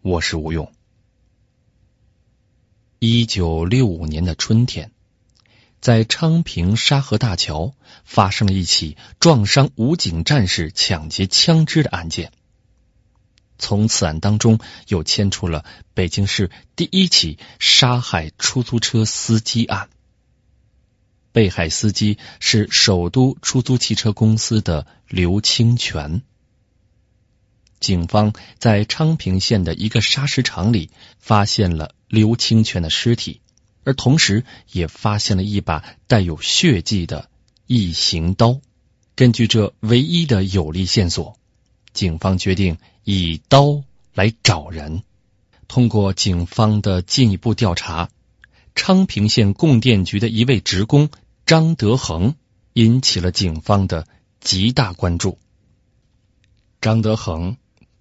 我是吴用。一九六五年的春天，在昌平沙河大桥发生了一起撞伤武警战士、抢劫枪支的案件。从此案当中，又牵出了北京市第一起杀害出租车司机案。被害司机是首都出租汽车公司的刘清泉。警方在昌平县的一个砂石场里发现了刘清泉的尸体，而同时也发现了一把带有血迹的异形刀。根据这唯一的有力线索，警方决定以刀来找人。通过警方的进一步调查，昌平县供电局的一位职工张德恒引起了警方的极大关注。张德恒。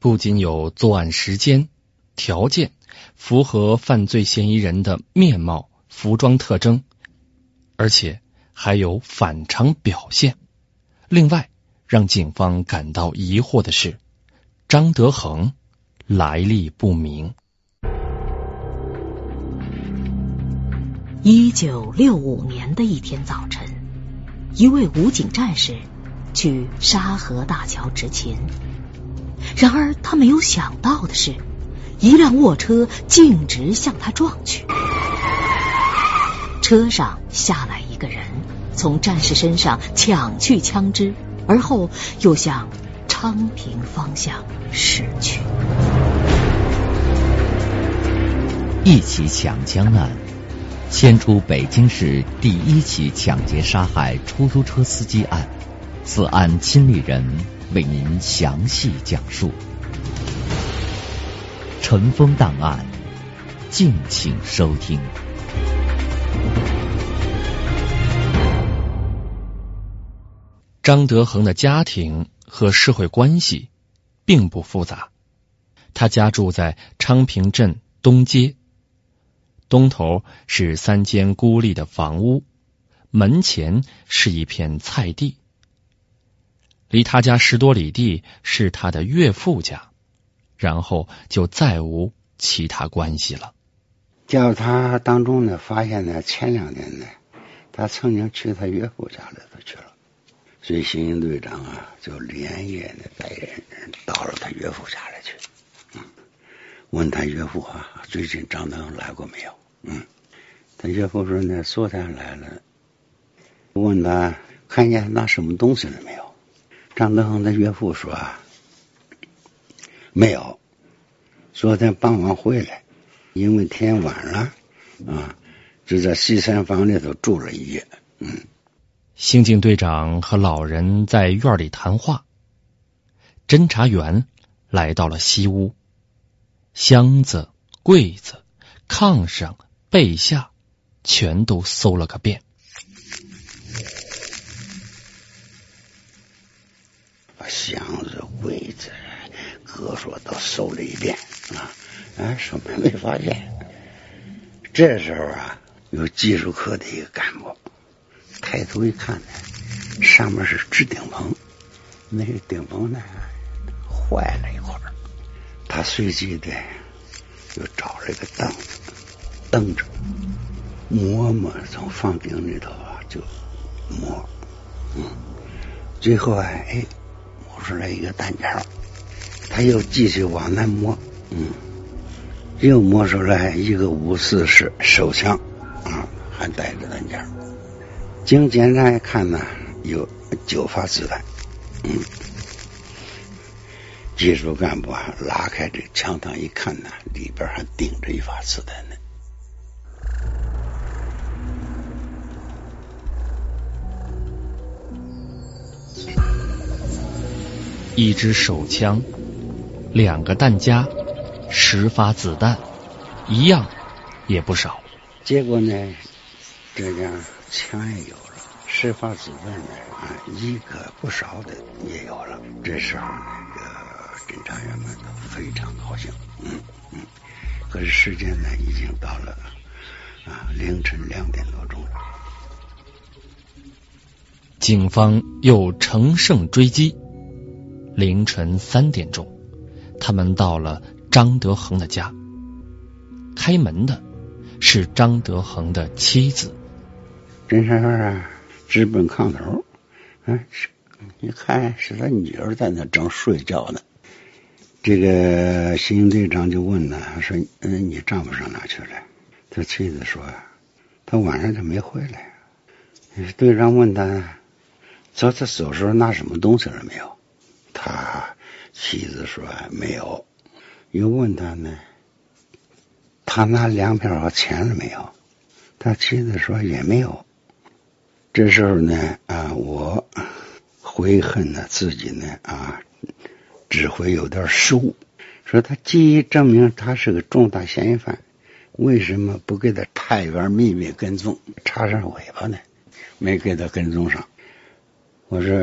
不仅有作案时间、条件符合犯罪嫌疑人的面貌、服装特征，而且还有反常表现。另外，让警方感到疑惑的是，张德恒来历不明。一九六五年的一天早晨，一位武警战士去沙河大桥执勤。然而，他没有想到的是，一辆卧车径直向他撞去。车上下来一个人，从战士身上抢去枪支，而后又向昌平方向驶去。一起抢枪案，牵出北京市第一起抢劫杀害出租车司机案。此案亲历人。为您详细讲述《尘封档案》，敬请收听。张德恒的家庭和社会关系并不复杂，他家住在昌平镇东街，东头是三间孤立的房屋，门前是一片菜地。离他家十多里地是他的岳父家，然后就再无其他关系了。调查当中呢，发现呢，前两年呢，他曾经去他岳父家里头去了，所以刑警队长啊，就连夜的带人到了他岳父家里去，嗯，问他岳父啊，最近张登来过没有？嗯，他岳父说呢，昨天来了，问他看见拿什么东西了没有？张德恒的岳父说：“没有，昨天傍晚回来，因为天晚了啊，就在西山房里头住了一夜。”嗯，刑警队长和老人在院里谈话。侦查员来到了西屋，箱子、柜子、炕上、被下，全都搜了个遍。箱子、柜子、各说都搜了一遍啊，什么也没发现。这时候啊，有技术科的一个干部抬头一看呢，上面是支顶棚，那个顶棚呢坏了一块他随即的又找了一个凳子，蹬着摸摸，从房顶里头啊就摸，嗯，最后啊，哎。出来一个弹夹，他又继续往南摸，嗯，又摸出来一个五四式手枪，啊，还带着弹夹。经检查一看呢，有九发子弹，嗯，技术干部啊，拉开这枪膛一看呢，里边还顶着一发子弹呢。一支手枪，两个弹夹，十发子弹，一样也不少。结果呢，这样枪也有了，十发子弹呢啊，一个不少的也有了。这时候那个侦查员们都非常高兴，嗯嗯。可是时间呢，已经到了啊凌晨两点多钟了。警方又乘胜追击。凌晨三点钟，他们到了张德恒的家。开门的是张德恒的妻子。侦查员啊，直奔炕头，嗯，你看是他女儿在那正睡觉呢。这个刑警队长就问呢，说：“嗯，你丈夫上哪去了？”他妻子说：“他晚上就没回来。”队长问他。说他走时候拿什么东西了没有？他妻子说没有。又问他呢，他拿粮票和钱了没有？他妻子说也没有。这时候呢啊，我悔恨呢自己呢啊，指挥有点失误。说他既已证明他是个重大嫌疑犯，为什么不给他太原秘密跟踪，插上尾巴呢？没给他跟踪上。我说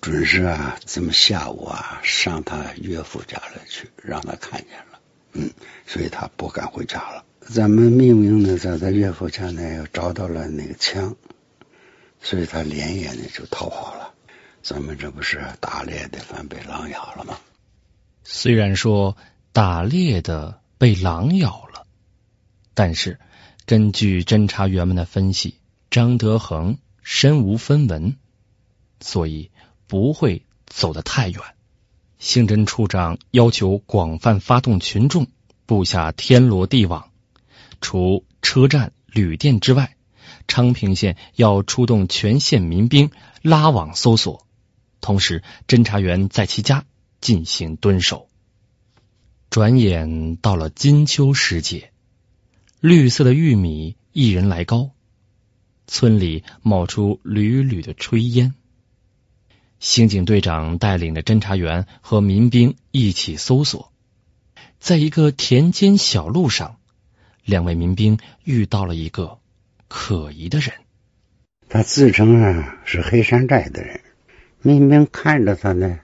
准是啊，咱们下午啊上他岳父家里去，让他看见了，嗯，所以他不敢回家了。咱们明明呢在他岳父家呢又找到了那个枪，所以他连夜呢就逃跑了。咱们这不是打猎的反被狼咬了吗？虽然说打猎的被狼咬了，但是根据侦查员们的分析，张德恒。身无分文，所以不会走得太远。刑侦处长要求广泛发动群众，布下天罗地网。除车站、旅店之外，昌平县要出动全县民兵拉网搜索，同时侦查员在其家进行蹲守。转眼到了金秋时节，绿色的玉米一人来高。村里冒出缕缕的炊烟。刑警队长带领着侦查员和民兵一起搜索，在一个田间小路上，两位民兵遇到了一个可疑的人。他自称啊是黑山寨的人，民兵看着他呢，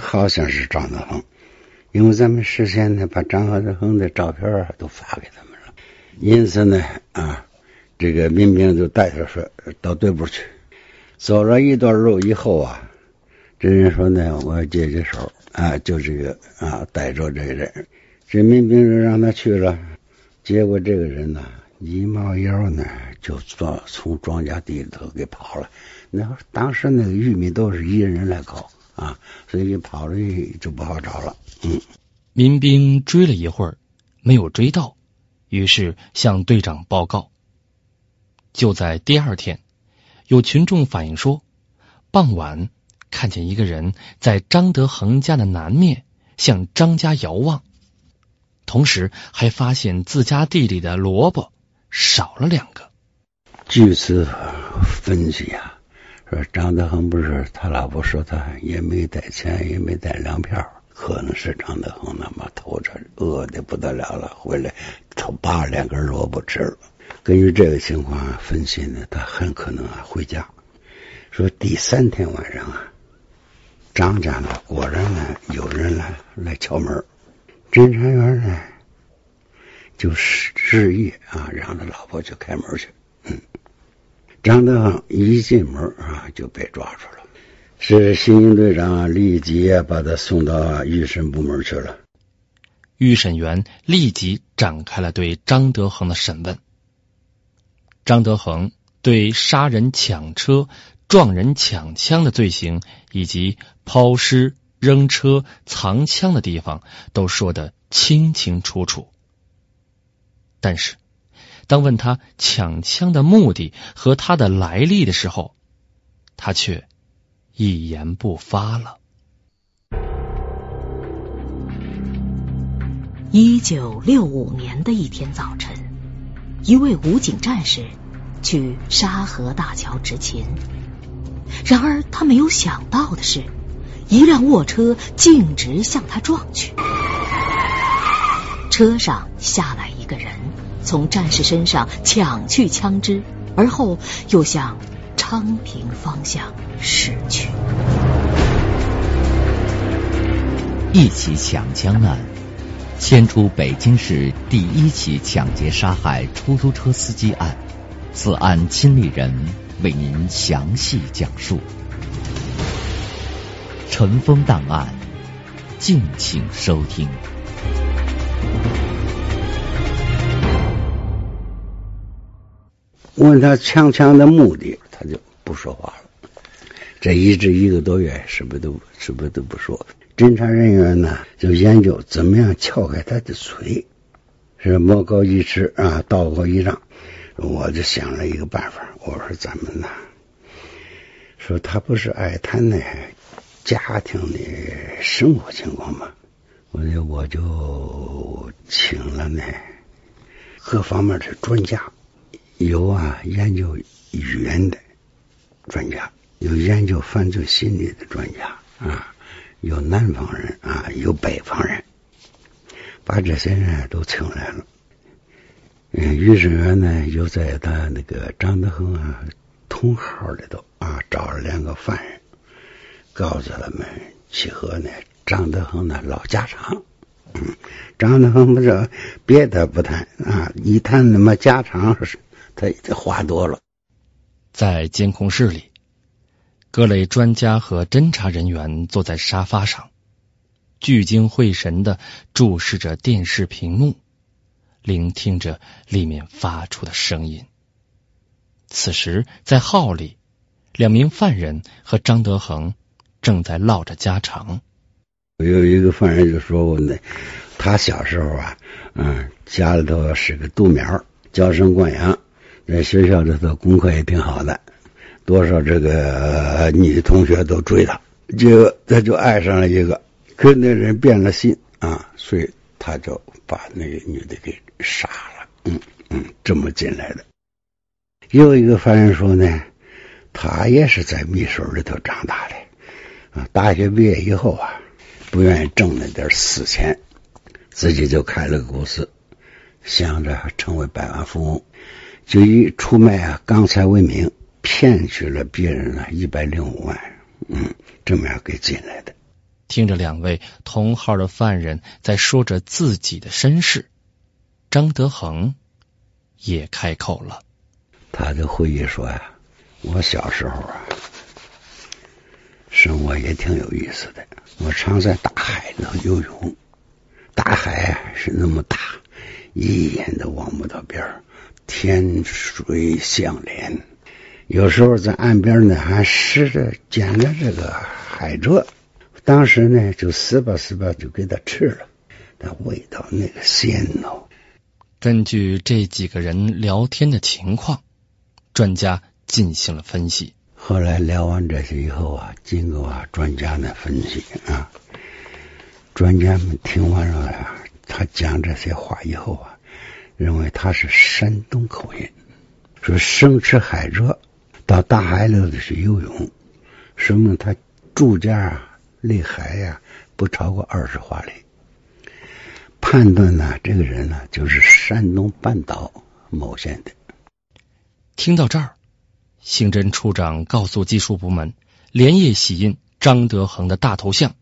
好像是张德恒，因为咱们事先呢把张德恒的照片都发给他们了，因此呢啊。这个民兵就带他说到队部去，走了一段路以后啊，这人说呢，我要解解手啊，就这个啊带着这个人，这民兵就让他去了，结果这个人呢一猫腰呢就从从庄稼地里头给跑了，那当时那个玉米都是一人来搞啊，所以跑了就不好找了。嗯，民兵追了一会儿没有追到，于是向队长报告。就在第二天，有群众反映说，傍晚看见一个人在张德恒家的南面向张家遥望，同时还发现自家地里的萝卜少了两个。据此分析啊，说张德恒不是他老婆说他也没带钱，也没带粮票，可能是张德恒那么偷着饿的不得了了，回来偷扒两根萝卜吃了。根据这个情况分析呢，他很可能啊回家。说第三天晚上啊，张家呢果然呢有人来来敲门，侦查员呢就示意啊让他老婆去开门去。嗯，张德恒一进门啊就被抓住了，是刑警队长立即把他送到预审部门去了。预审员立即展开了对张德恒的审问。张德恒对杀人、抢车、撞人、抢枪的罪行，以及抛尸、扔车、藏枪的地方，都说得清清楚楚。但是，当问他抢枪的目的和他的来历的时候，他却一言不发了。一九六五年的一天早晨。一位武警战士去沙河大桥执勤，然而他没有想到的是，一辆卧车径直向他撞去。车上下来一个人，从战士身上抢去枪支，而后又向昌平方向驶去。一起抢枪案，牵出北京市第一起抢劫杀害出租车司机案。此案亲历人为您详细讲述。尘封档案，敬请收听。问他抢枪的目的，他就不说话了。这一直一个多月，什么都什么都不说？侦查人员呢，就研究怎么样撬开他的嘴，是魔高一尺啊，道高一丈。我就想了一个办法，我说咱们呢，说他不是爱谈那家庭的生活情况吗？我就我就请了那各方面的专家。有啊，研究语言的专家，有研究犯罪心理的专家啊，有南方人啊，有北方人，把这些人都请来了。嗯，于志远呢，又在他那个张德恒啊同号里头啊找了两个犯人，告诉他们去和那张德恒的老家常。张德恒不是别的不谈啊，一谈那么家常是。他话多了。在监控室里，各类专家和侦查人员坐在沙发上，聚精会神的注视着电视屏幕，聆听着里面发出的声音。此时，在号里，两名犯人和张德恒正在唠着家常。有一个犯人就说：“我那他小时候啊，嗯，家里头是个独苗，娇生惯养。”在学校里头功课也挺好的，多少这个女同学都追他，结果他就爱上了一个，跟那人变了心啊，所以他就把那个女的给杀了。嗯嗯，这么进来的。又一个犯人说呢，他也是在密室里头长大的啊，大学毕业以后啊，不愿意挣那点死钱，自己就开了个公司，想着成为百万富翁。就以出卖啊钢材为名，骗取了别人了一百零五万，嗯，这么样给进来的。听着两位同号的犯人在说着自己的身世，张德恒也开口了。他就回忆说呀：“我小时候啊，生活也挺有意思的。我常在大海里游泳，大海是那么大，一眼都望不到边儿。”天水相连，有时候在岸边呢，还拾着捡着这个海蜇，当时呢就撕吧撕吧就给它吃了，那味道那个鲜哦。根据这几个人聊天的情况，专家进行了分析。后来聊完这些以后啊，经过啊专家的分析啊，专家们听完了呀，他讲这些话以后啊。认为他是山东口音，说生吃海蜇，到大海里头去游泳，说明他住家啊离海呀不超过二十华里。判断呢，这个人呢就是山东半岛某县的。听到这儿，刑侦处长告诉技术部门，连夜洗印张德恒的大头像，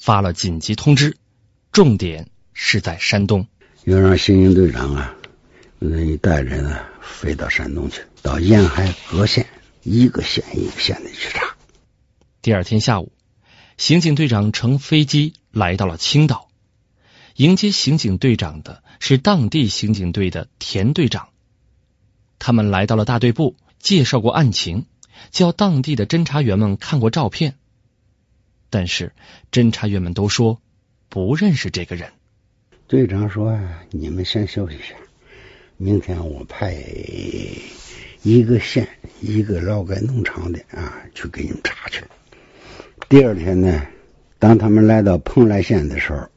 发了紧急通知，重点是在山东。要让刑警队长啊，那一带人啊飞到山东去，到沿海各县一个县一个县的去查。第二天下午，刑警队长乘飞机来到了青岛，迎接刑警队长的是当地刑警队的田队长。他们来到了大队部，介绍过案情，叫当地的侦查员们看过照片，但是侦查员们都说不认识这个人。队长说：“你们先休息一下，明天我派一个县一个劳改农场的啊去给你们查去。第二天呢当他们来到蓬莱县的时候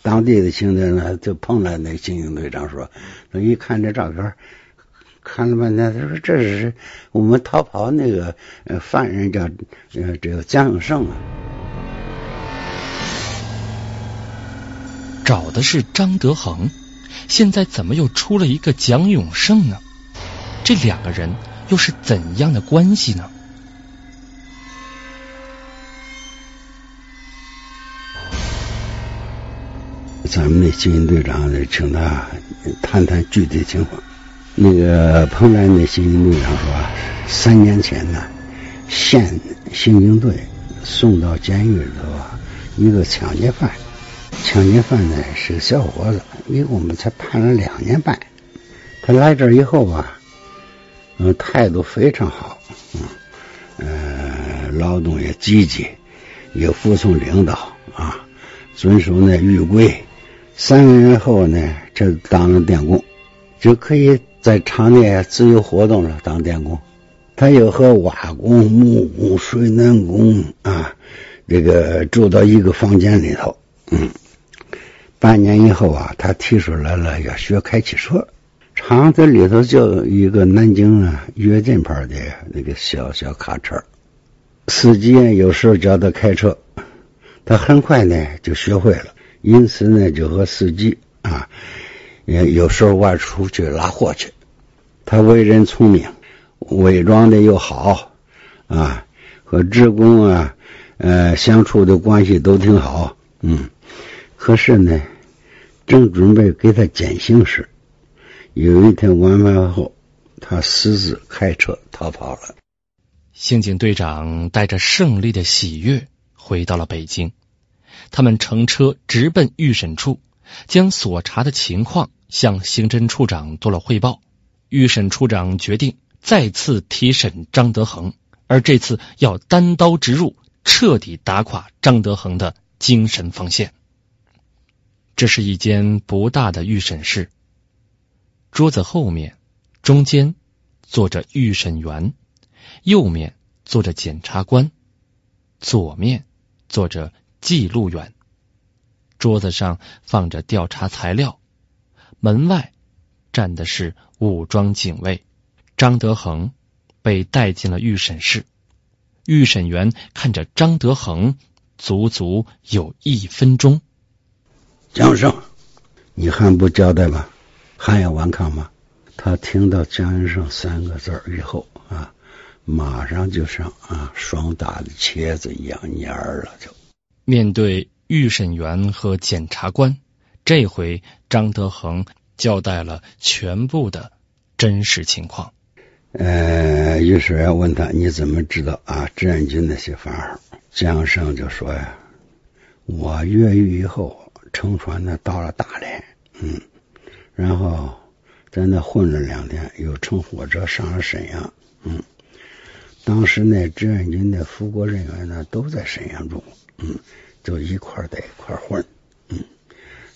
当地的刑警呢就碰了那个刑警队长说一看这照片看了半天他说这是我们逃跑那个犯人叫这个蒋永胜啊。找的是张德恒现在怎么又出了一个蒋永胜呢？这两个人又是怎样的关系呢？咱们的刑警队长请他谈谈具体情况。那个彭兰的刑警队长说，三年前呢，县刑警队送到监狱里头啊，一个抢劫犯。抢劫犯呢是个小伙子，因为我们才判了两年半。他来这儿以后啊，态度非常好，嗯，呃，劳动也积极，也服从领导啊，遵守那狱规。三个月后呢，这当了电工，就可以在厂内自由活动了。当电工，他又和瓦工、木工、水暖工啊，这个住到一个房间里头。嗯，半年以后啊，他提出来了要学开汽车。厂子里头就一个南京啊跃进牌的那个小小卡车，司机有时候教他开车，他很快呢就学会了。因此呢，就和司机啊，也有时候外出去拉货去。他为人聪明，伪装的又好啊，和职工啊，呃，相处的关系都挺好。嗯，可是呢，正准备给他减刑时，有一天晚饭后，他私自开车逃跑了。刑警队长带着胜利的喜悦回到了北京。他们乘车直奔预审处，将所查的情况向刑侦处长做了汇报。预审处长决定再次提审张德恒，而这次要单刀直入，彻底打垮张德恒的精神防线。这是一间不大的预审室，桌子后面、中间坐着预审员，右面坐着检察官，左面坐着。记录员，桌子上放着调查材料，门外站的是武装警卫。张德恒被带进了预审室，预审员看着张德恒，足足有一分钟。蒋胜，你还不交代吗？还要顽抗吗？他听到蒋永胜三个字以后啊，马上就像啊霜打的茄子一样蔫了，就。面对预审员和检察官，这回张德恒交代了全部的真实情况。呃，于是要问他你怎么知道啊？志愿军那些番号？江胜就说呀，我越狱以后乘船呢到了大连，嗯，然后在那混了两天，又乘火车上了沈阳，嗯，当时呢志愿军的复国人员呢都在沈阳住。嗯，就一块在一块混，嗯，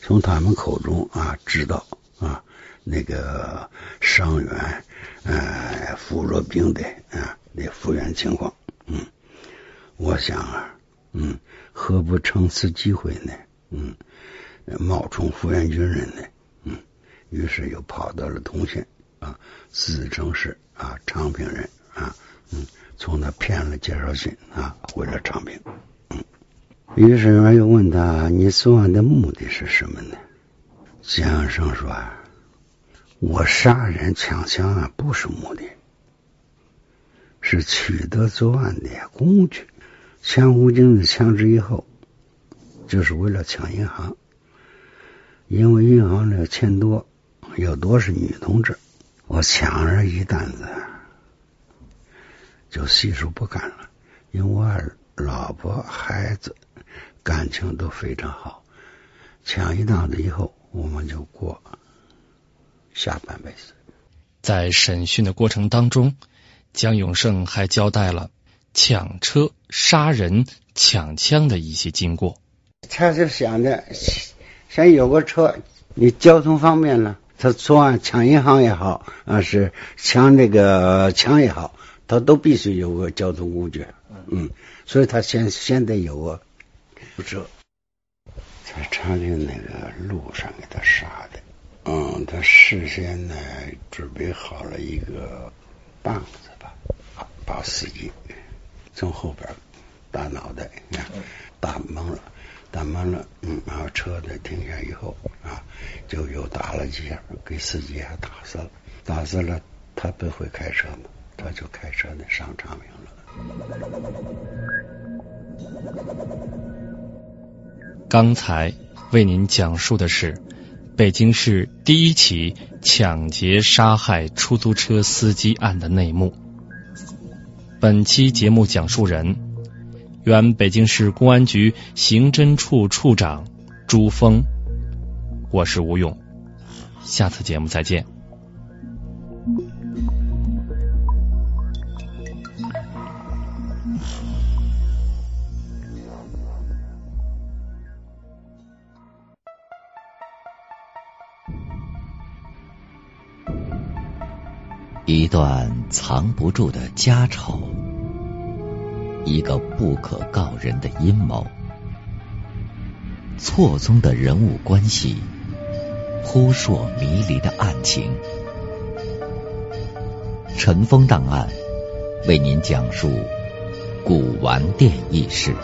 从他们口中啊知道啊那个伤员、呃服弱兵的啊那复原情况，嗯，我想啊，嗯，何不乘此机会呢？嗯，冒充复员军人呢？于是又跑到了通县啊，自称是啊昌平人啊，嗯，从那骗了介绍信啊，回了昌平。于是员又问他：“你作案的目的是什么呢？”江生说：“我杀人抢枪啊，不是目的，是取得作案的工具。抢吴京的枪支以后，就是为了抢银行，因为银行的钱多，又多是女同志，我抢人一担子，就细数不干了，因为我老婆孩子。”感情都非常好，抢一担子以后，我们就过下半辈子。在审讯的过程当中，江永胜还交代了抢车、杀人、抢枪的一些经过。他是想着，先有个车，你交通方便了，他作案抢银行也好，啊是抢这个枪也好，他都必须有个交通工具。嗯，所以他先先得有个。不这，在长平那个路上给他杀的。嗯，他事先呢准备好了一个棒子吧，把司机从后边打脑袋，打懵了，打懵了，嗯，然后车子停下以后啊，就又打了几下，给司机还打死了，打死了，他不会开车嘛，他就开车的上昌平了。刚才为您讲述的是北京市第一起抢劫杀害出租车司机案的内幕。本期节目讲述人。原北京市公安局刑侦处处长朱峰，我是吴勇，下次节目再见。一段藏不住的家丑。一个不可告人的阴谋，错综的人物关系，扑朔迷离的案情。尘封档案为您讲述古玩店轶事。